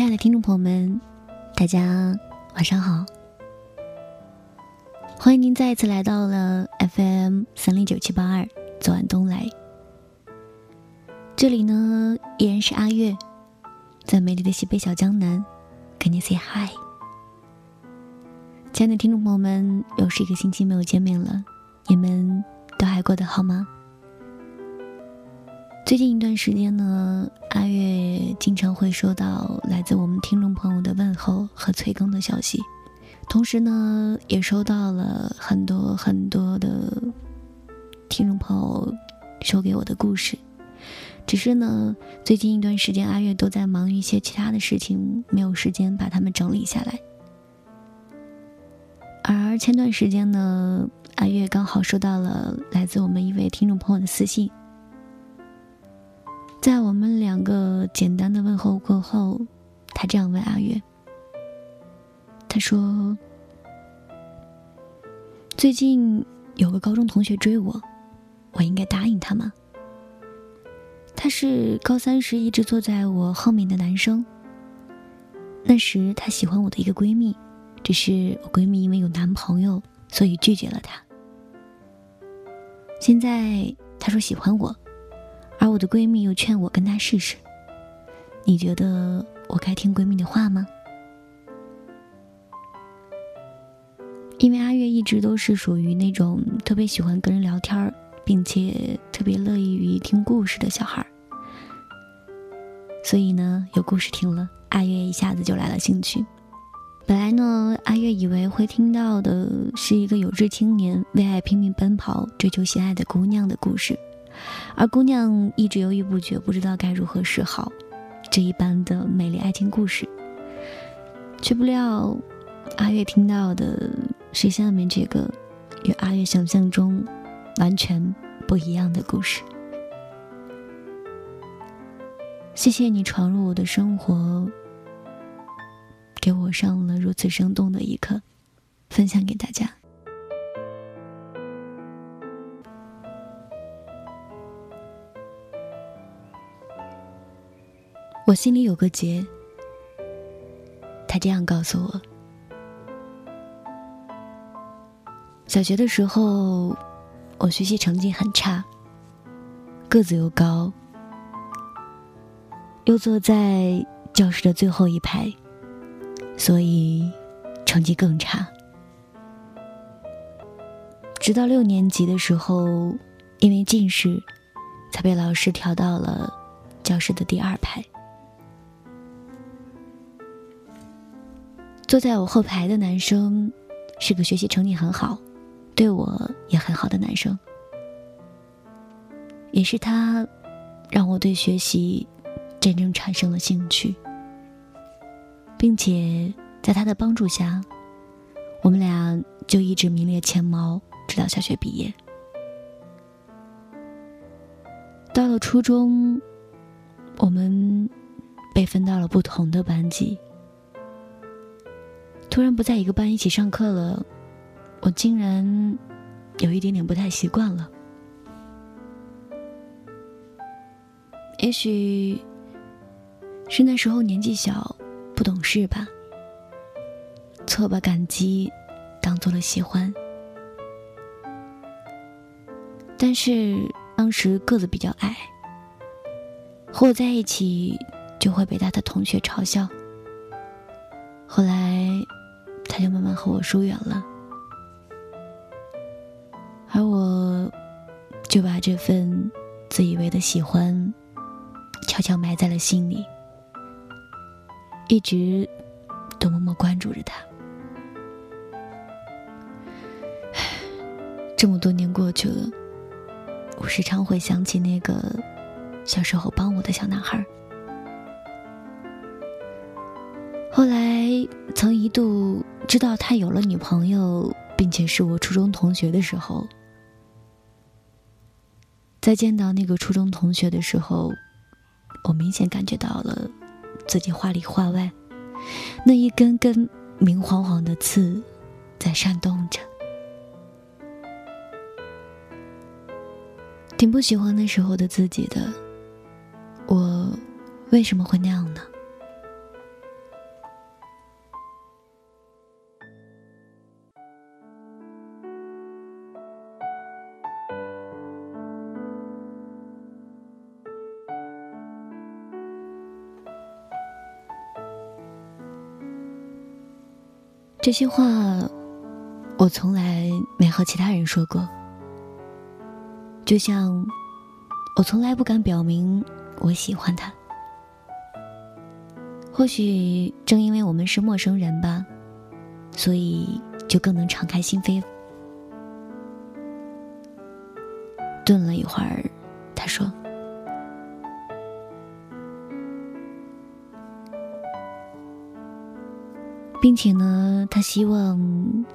亲爱的听众朋友们，大家晚上好！欢迎您再一次来到了 FM 三零九七八二，昨晚东来。这里呢依然是阿月，在美丽的西北小江南，跟你 say hi。亲爱的听众朋友们，又是一个星期没有见面了，你们都还过得好吗？最近一段时间呢，阿月经常会收到来自我们听众朋友的问候和催更的消息，同时呢，也收到了很多很多的听众朋友说给我的故事。只是呢，最近一段时间阿月都在忙一些其他的事情，没有时间把它们整理下来。而前段时间呢，阿月刚好收到了来自我们一位听众朋友的私信。在我们两个简单的问候过后，他这样问阿月：“他说，最近有个高中同学追我，我应该答应他吗？他是高三时一直坐在我后面的男生。那时他喜欢我的一个闺蜜，只是我闺蜜因为有男朋友，所以拒绝了他。现在他说喜欢我。”而我的闺蜜又劝我跟她试试，你觉得我该听闺蜜的话吗？因为阿月一直都是属于那种特别喜欢跟人聊天并且特别乐意于听故事的小孩所以呢，有故事听了，阿月一下子就来了兴趣。本来呢，阿月以为会听到的是一个有志青年为爱拼命奔跑、追求心爱的姑娘的故事。而姑娘一直犹豫不决，不知道该如何是好。这一般的美丽爱情故事，却不料阿月听到的是下面这个与阿月想象中完全不一样的故事。谢谢你闯入我的生活，给我上了如此生动的一课，分享给大家。我心里有个结，他这样告诉我：小学的时候，我学习成绩很差，个子又高，又坐在教室的最后一排，所以成绩更差。直到六年级的时候，因为近视，才被老师调到了教室的第二排。坐在我后排的男生，是个学习成绩很好、对我也很好的男生。也是他，让我对学习真正产生了兴趣，并且在他的帮助下，我们俩就一直名列前茅，直到小学毕业。到了初中，我们被分到了不同的班级。突然不在一个班一起上课了，我竟然有一点点不太习惯了。也许是那时候年纪小，不懂事吧。错把感激当做了喜欢，但是当时个子比较矮，和我在一起就会被他的同学嘲笑。后来。他就慢慢和我疏远了，而我就把这份自以为的喜欢悄悄埋在了心里，一直都默默关注着他。这么多年过去了，我时常会想起那个小时候帮我的小男孩。后来曾一度知道他有了女朋友，并且是我初中同学的时候，在见到那个初中同学的时候，我明显感觉到了自己话里话外那一根根明晃晃的刺在闪动着，挺不喜欢那时候的自己的。我为什么会那样这些话，我从来没和其他人说过。就像，我从来不敢表明我喜欢他。或许正因为我们是陌生人吧，所以就更能敞开心扉。顿了一会儿，并且呢，他希望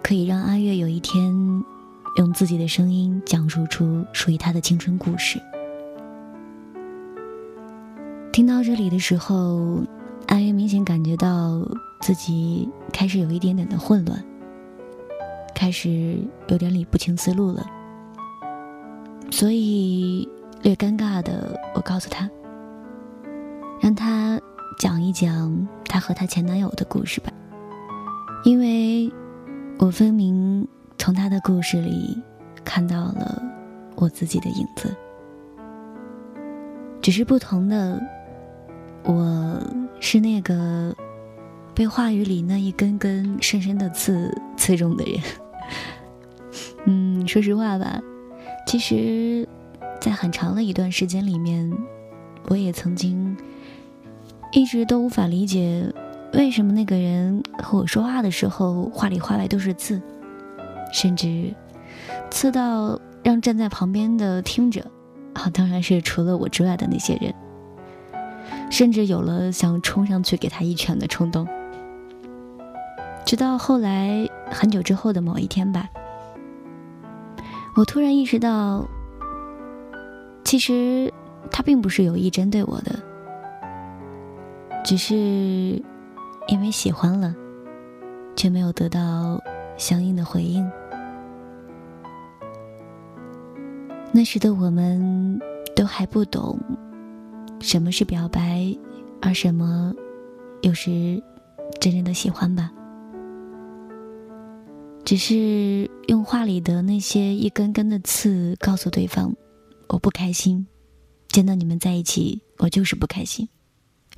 可以让阿月有一天用自己的声音讲述出属于他的青春故事。听到这里的时候，阿月明显感觉到自己开始有一点点的混乱，开始有点理不清思路了。所以略尴尬的，我告诉他，让他讲一讲他和他前男友的故事吧。因为，我分明从他的故事里看到了我自己的影子，只是不同的，我是那个被话语里那一根根深深的刺刺中的人。嗯，说实话吧，其实，在很长的一段时间里面，我也曾经一直都无法理解。为什么那个人和我说话的时候，话里话外都是刺，甚至刺到让站在旁边的听着，啊，当然是除了我之外的那些人，甚至有了想冲上去给他一拳的冲动。直到后来很久之后的某一天吧，我突然意识到，其实他并不是有意针对我的，只是。因为喜欢了，却没有得到相应的回应。那时的我们都还不懂什么是表白，而什么又是真正的喜欢吧。只是用话里的那些一根根的刺告诉对方：“我不开心，见到你们在一起，我就是不开心。”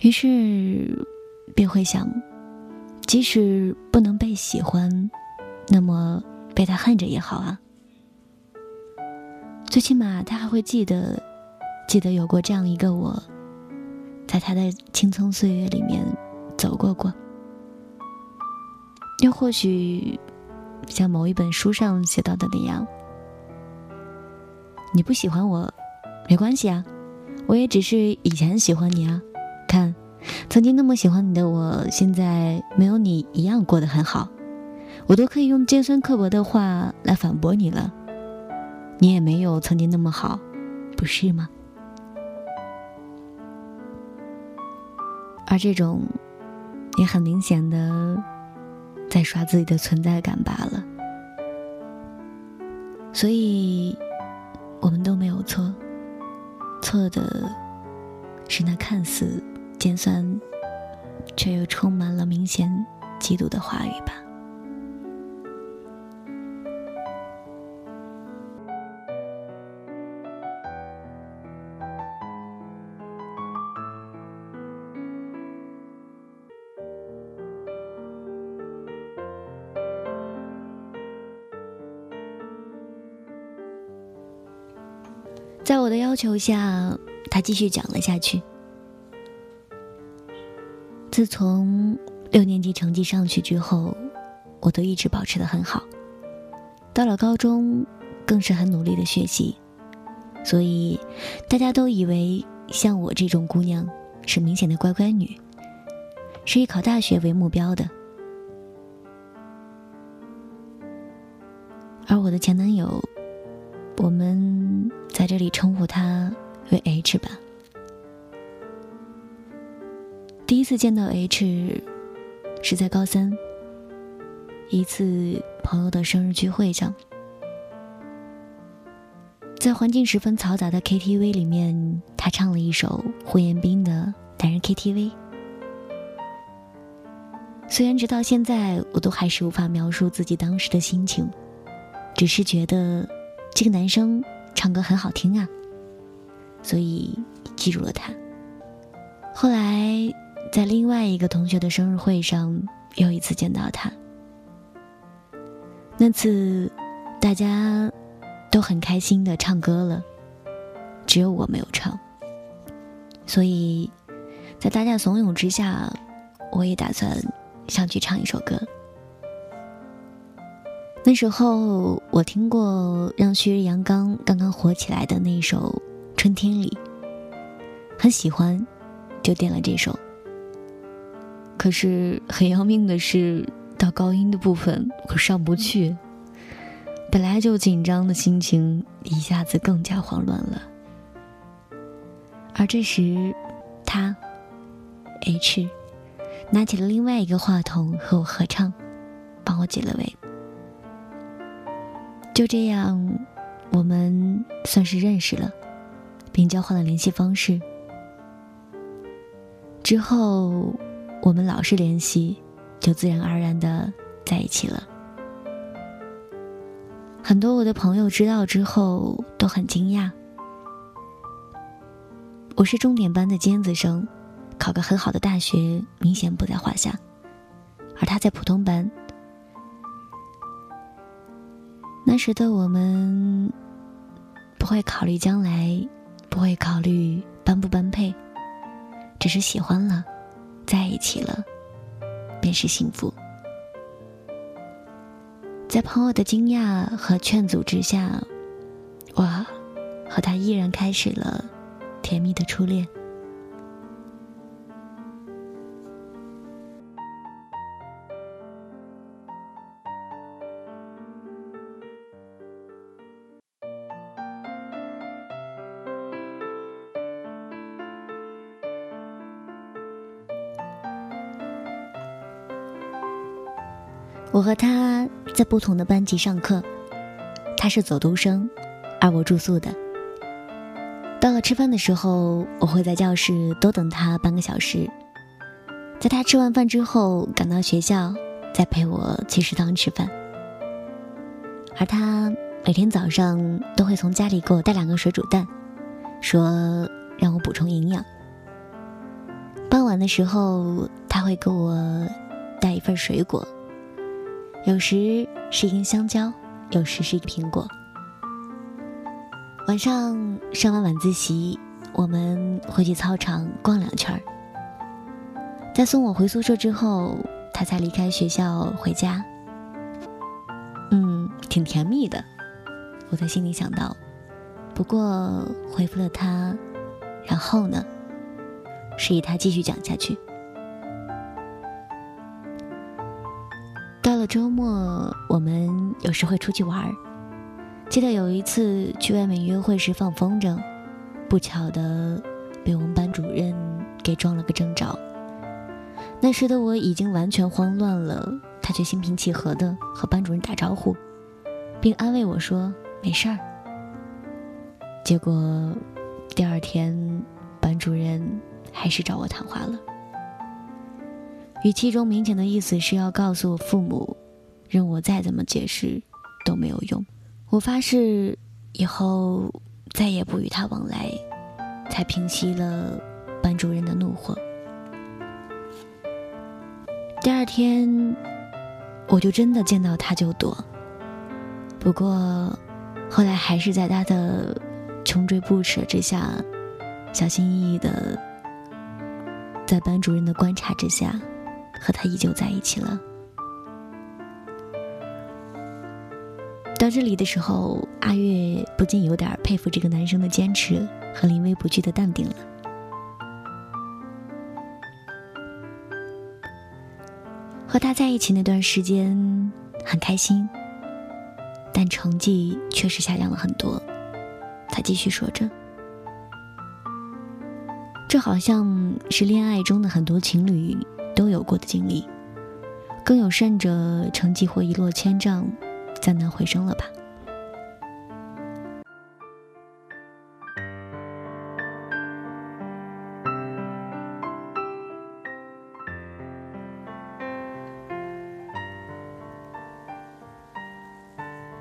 于是。便会想，即使不能被喜欢，那么被他恨着也好啊。最起码他还会记得，记得有过这样一个我，在他的青葱岁月里面走过过。又或许，像某一本书上写到的那样，你不喜欢我，没关系啊，我也只是以前喜欢你啊，曾经那么喜欢你的我，现在没有你一样过得很好，我都可以用尖酸刻薄的话来反驳你了。你也没有曾经那么好，不是吗？而这种，也很明显的在刷自己的存在感罢了。所以，我们都没有错，错的是那看似……尖酸，却又充满了明显嫉妒的话语吧。在我的要求下，他继续讲了下去。自从六年级成绩上去之后，我都一直保持的很好。到了高中，更是很努力的学习，所以大家都以为像我这种姑娘是明显的乖乖女，是以考大学为目标的。而我的前男友，我们在这里称呼他为 H 吧。第一次见到 H，是在高三一次朋友的生日聚会上，在环境十分嘈杂的 KTV 里面，他唱了一首胡彦斌的《男人 KTV》。虽然直到现在，我都还是无法描述自己当时的心情，只是觉得这个男生唱歌很好听啊，所以记住了他。后来。在另外一个同学的生日会上，又一次见到他，那次，大家都很开心的唱歌了，只有我没有唱。所以，在大家怂恿之下，我也打算上去唱一首歌。那时候我听过让旭日阳刚刚刚火起来的那首《春天里》，很喜欢，就点了这首。可是很要命的是，到高音的部分我上不去，本来就紧张的心情一下子更加慌乱了。而这时，他 H 拿起了另外一个话筒和我合唱，帮我解了围。就这样，我们算是认识了，并交换了联系方式。之后，我们老是联系，就自然而然的在一起了。很多我的朋友知道之后都很惊讶。我是重点班的尖子生，考个很好的大学明显不在话下，而他在普通班。那时的我们不会考虑将来，不会考虑般不般配，只是喜欢了，在一起了，便是幸福。在朋友的惊讶和劝阻之下，我和他依然开始了。甜蜜的初恋。我和他在不同的班级上课，他是走读生，而我住宿的。到了吃饭的时候，我会在教室多等他半个小时，在他吃完饭之后赶到学校，再陪我去食堂吃饭。而他每天早上都会从家里给我带两个水煮蛋，说让我补充营养。傍晚的时候，他会给我带一份水果，有时是一根香蕉，有时是一个苹果。晚上上完晚自习，我们会去操场逛两圈儿。在送我回宿舍之后，他才离开学校回家。嗯，挺甜蜜的，我在心里想到。不过回复了他，然后呢，示意他继续讲下去。到了周末，我们有时会出去玩。记得有一次去外面约会时放风筝，不巧的被我们班主任给撞了个正着。那时的我已经完全慌乱了，他却心平气和的和班主任打招呼，并安慰我说没事儿。结果第二天班主任还是找我谈话了，语气中明显的意思是要告诉我父母，任我再怎么解释都没有用。我发誓以后再也不与他往来，才平息了班主任的怒火。第二天，我就真的见到他就躲。不过，后来还是在他的穷追不舍之下，小心翼翼的，在班主任的观察之下，和他依旧在一起了。到这里的时候，阿月不禁有点佩服这个男生的坚持和临危不惧的淡定了。和他在一起那段时间很开心，但成绩确实下降了很多。他继续说着：“这好像是恋爱中的很多情侣有过的经历，更有甚者，成绩会一落千丈。”再难回升了吧？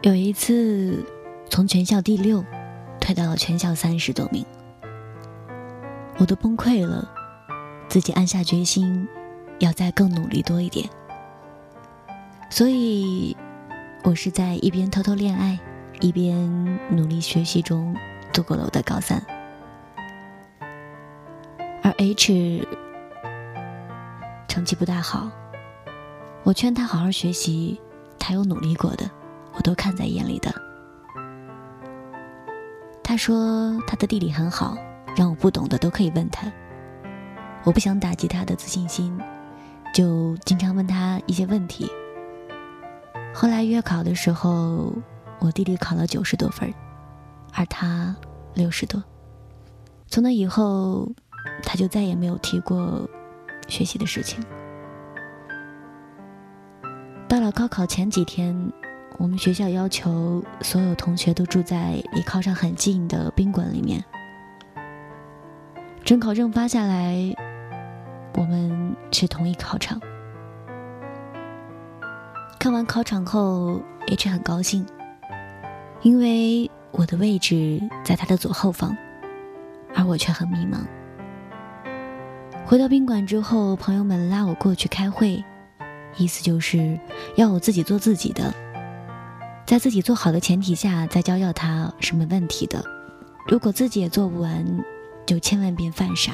有一次，从全校第六退到了全校三十多名，我都崩溃了，自己暗下决心，要再更努力多一点，所以。我是在一边偷偷恋爱，一边努力学习中度过了我的高三。而 H 成绩不大好，我劝他好好学习，他有努力过的，我都看在眼里的。他说他的地理很好，让我不懂的都可以问他。我不想打击他的自信心，就经常问他一些问题。后来月考的时候，我弟弟考了九十多分，而他六十多。从那以后。他就再也没有提过学习的事情。到了高考前几天，我们学校要求所有同学都住在离考场很近的宾馆里面。准考证发下来，我们去同一考场。看完考场后，H 很高兴，因为我的位置在他的左后方，而我却很迷茫。回到宾馆之后，朋友们拉我过去开会，意思就是要我自己做自己的，在自己做好的前提下再教教他是没问题的。如果自己也做不完，就千万别犯傻，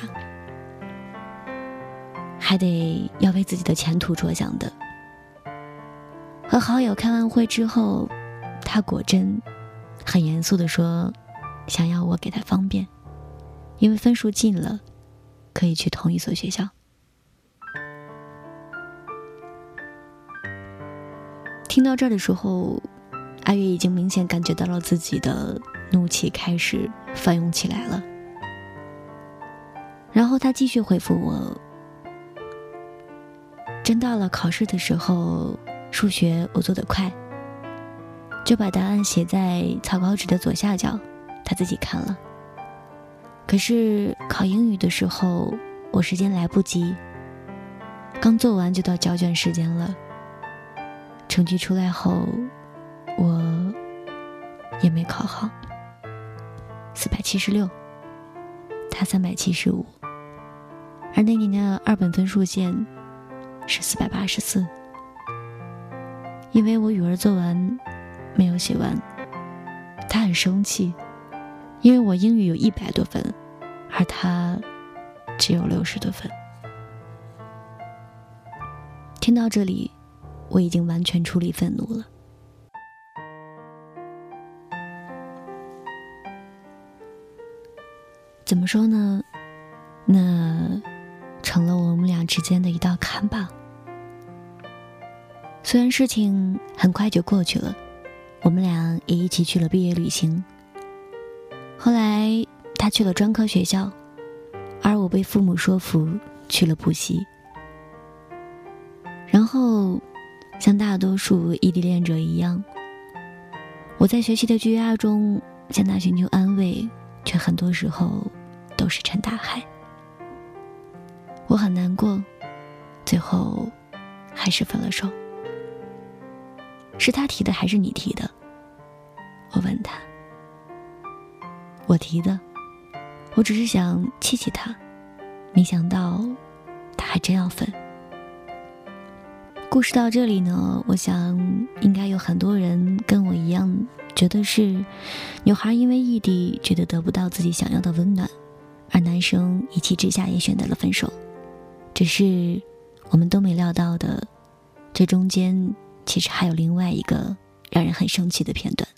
还得要为自己的前途着想的。和好友开完会之后，他果真很严肃的说，想要我给他方便，因为分数近了。可以去同一所学校。听到这儿的时候，阿月已经明显感觉到了自己的怒气开始翻涌起来了。然后他继续回复我：“真到了考试的时候，数学我做的快，就把答案写在草稿纸的左下角，他自己看了。”可是考英语的时候，我时间来不及，刚做完就到交卷时间了。成绩出来后，我也没考好，四百七十六，他三百七十五，而那年的二本分数线是四百八十四。因为我语文做完没有写完，他很生气。因为我英语有一百多分，而他只有六十多分。听到这里，我已经完全处理愤怒了。怎么说呢？那之间的一道坎吧。虽然事情很快就过去了，我们俩也一起去了毕业旅行。后来他去了专科学校，而我被父母说服去了补习。然后，像大多数异地恋者一样，我在学习的巨压中向他寻求安慰，却很多时候都是沉大海。我很难过，最后还是分了手。是他提的还是你提的？我问他。我提的，我只是想气气他，没想到他还真要分。故事到这里呢，我想应该有很多人跟我一样，觉得是女孩因为异地觉得得不到自己想要的温暖，而男生一气之下也选择了分手。只是我们都没料到的，这中间其实还有另外一个让人很生气的片段。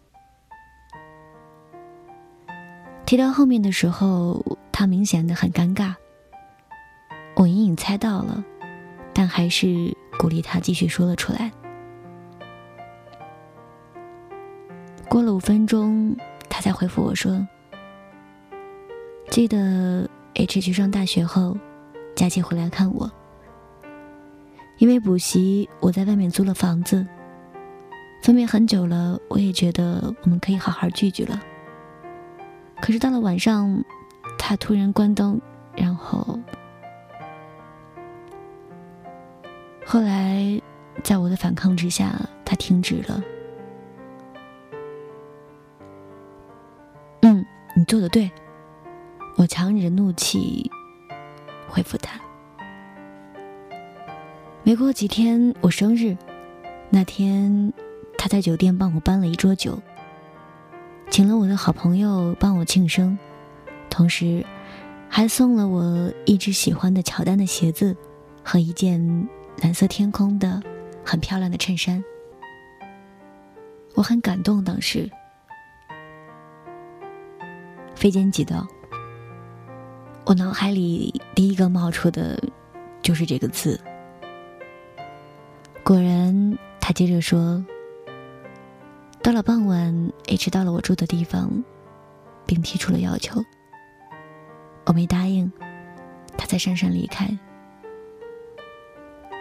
提到后面的时候，他明显的很尴尬。我隐隐猜到了，但还是鼓励他继续说了出来。过了五分钟，他才回复我说：“记得 H 去上大学后，假期回来看我。因为补习，我在外面租了房子。分别很久了，我也觉得我们可以好好聚聚了。”可是到了晚上，他突然关灯，然后后来在我的反抗之下，他停止了。嗯，你做的对，我强忍怒气回复他。没过几天，我生日那天，他在酒店帮我搬了一桌酒，请了我的好朋友帮我庆生，同时还送了我一只喜欢的乔丹的鞋子和一件蓝色天空的很漂亮的衬衫。我很感动，当时。非奸即盗，我脑海里第一个冒出的，就是这个字。果然，他接着说：“到了傍晚，H 到了我住的地方，并提出了要求。我没答应，他才姗姗离开。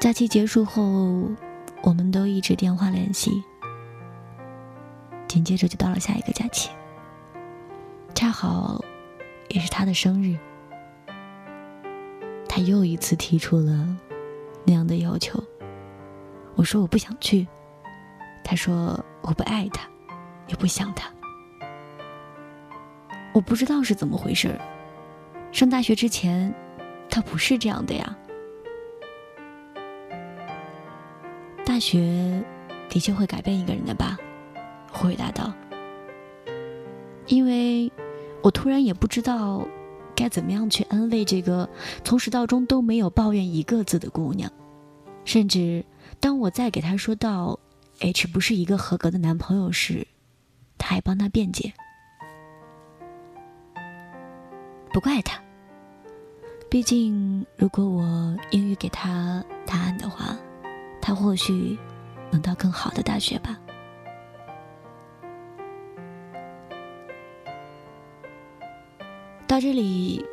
假期结束后，我们都一直电话联系。紧接着就到了下一个假期。”恰好，也是他的生日，他又一次提出了那样的要求。我说我不想去，他说我不爱他，也不想他。我不知道是怎么回事上大学之前，他不是这样的呀。大学的确会改变一个人的吧？回答道。因为。我突然也不知道该怎么样去安慰这个从始到终都没有抱怨一个字的姑娘，甚至当我再给她说到 H 不是一个合格的男朋友时，她还帮他辩解。不怪他，毕竟如果我英语给他答案的话，他或许能到更好的大学吧。到这里，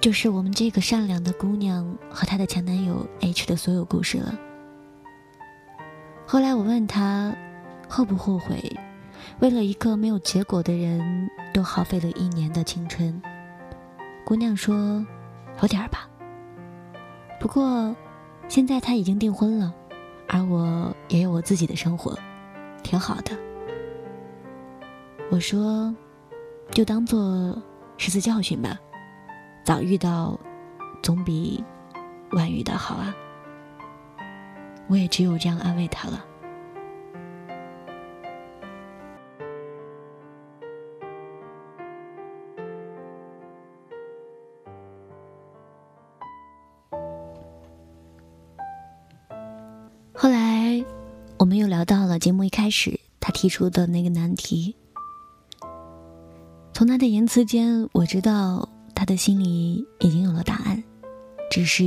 就是我们这个善良的姑娘和她的前男友 H 的所有故事了。后来我问她，后不后悔，为了一个没有结果的人，都耗费了一年的青春。姑娘说，有点吧。不过，现在她已经订婚了，而我也有我自己的生活，挺好的。我说，就当做。是次教训吧，早遇到，总比晚遇到好啊。我也只有这样安慰他了。后来，我们又聊到了节目一开始他提出的那个难题。从他的言辞间，我知道他的心里已经有了答案，只是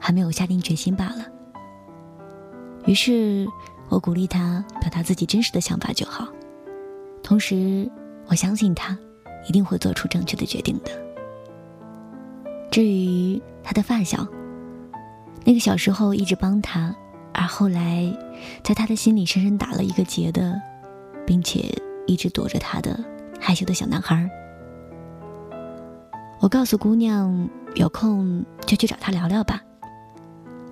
还没有下定决心罢了。于是，我鼓励他表达自己真实的想法就好，同时我相信他一定会做出正确的决定的。至于他的发小，那个小时候一直帮他，而后来在他的心里深深打了一个结的，并且一直躲着他的。害羞的小男孩，我告诉姑娘，有空就去找他聊聊吧。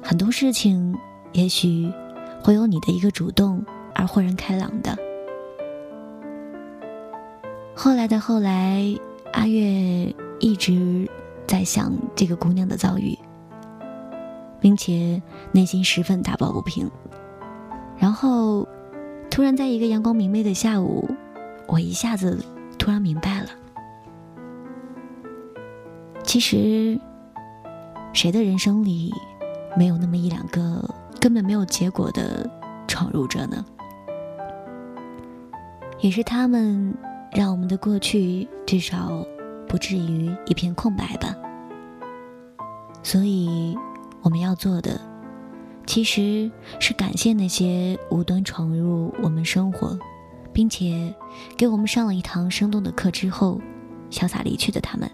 很多事情，也许会有你的一个主动而豁然开朗的。后来的后来，阿月一直在想这个姑娘的遭遇，并且内心十分打抱不平。然后，突然在一个阳光明媚的下午，我一下子。突然明白了，其实，谁的人生里没有那么一两个根本没有结果的闯入者呢？也是他们让我们的过去至少不至于一片空白吧。所以，我们要做的，其实是感谢那些无端闯入我们生活。并且给我们上了一堂生动的课之后，潇洒离去的他们，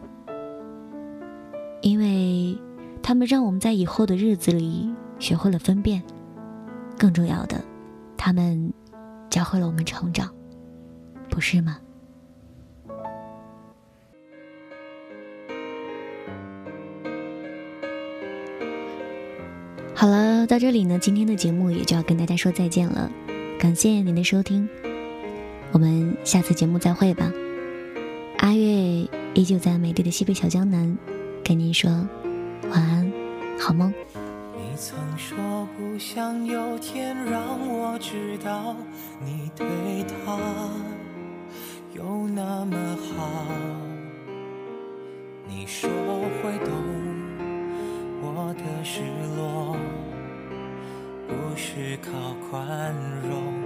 因为他们让我们在以后的日子里学会了分辨，更重要的，他们教会了我们成长，不是吗？好了，到这里呢，今天的节目也就要跟大家说再见了，感谢您的收听。我们下次节目再会吧。阿月依旧在美丽的西北小江南，跟您说晚安，好梦。你曾说不想有天让我知道你对他有那么好，你说会懂我的失落，不是靠宽容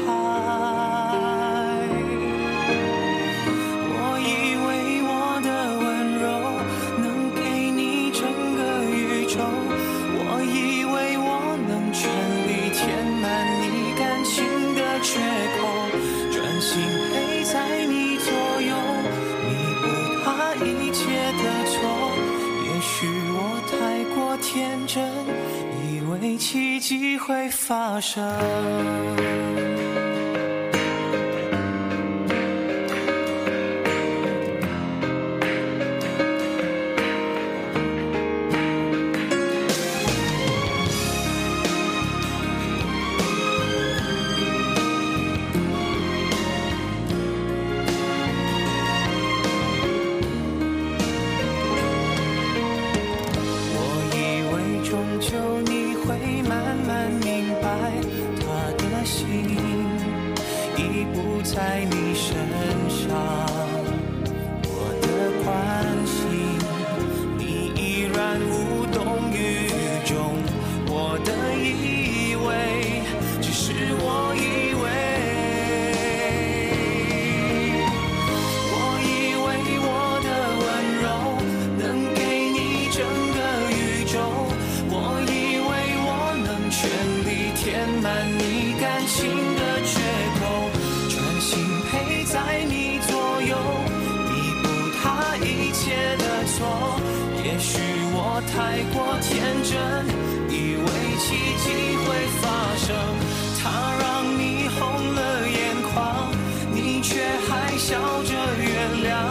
会发生。原谅。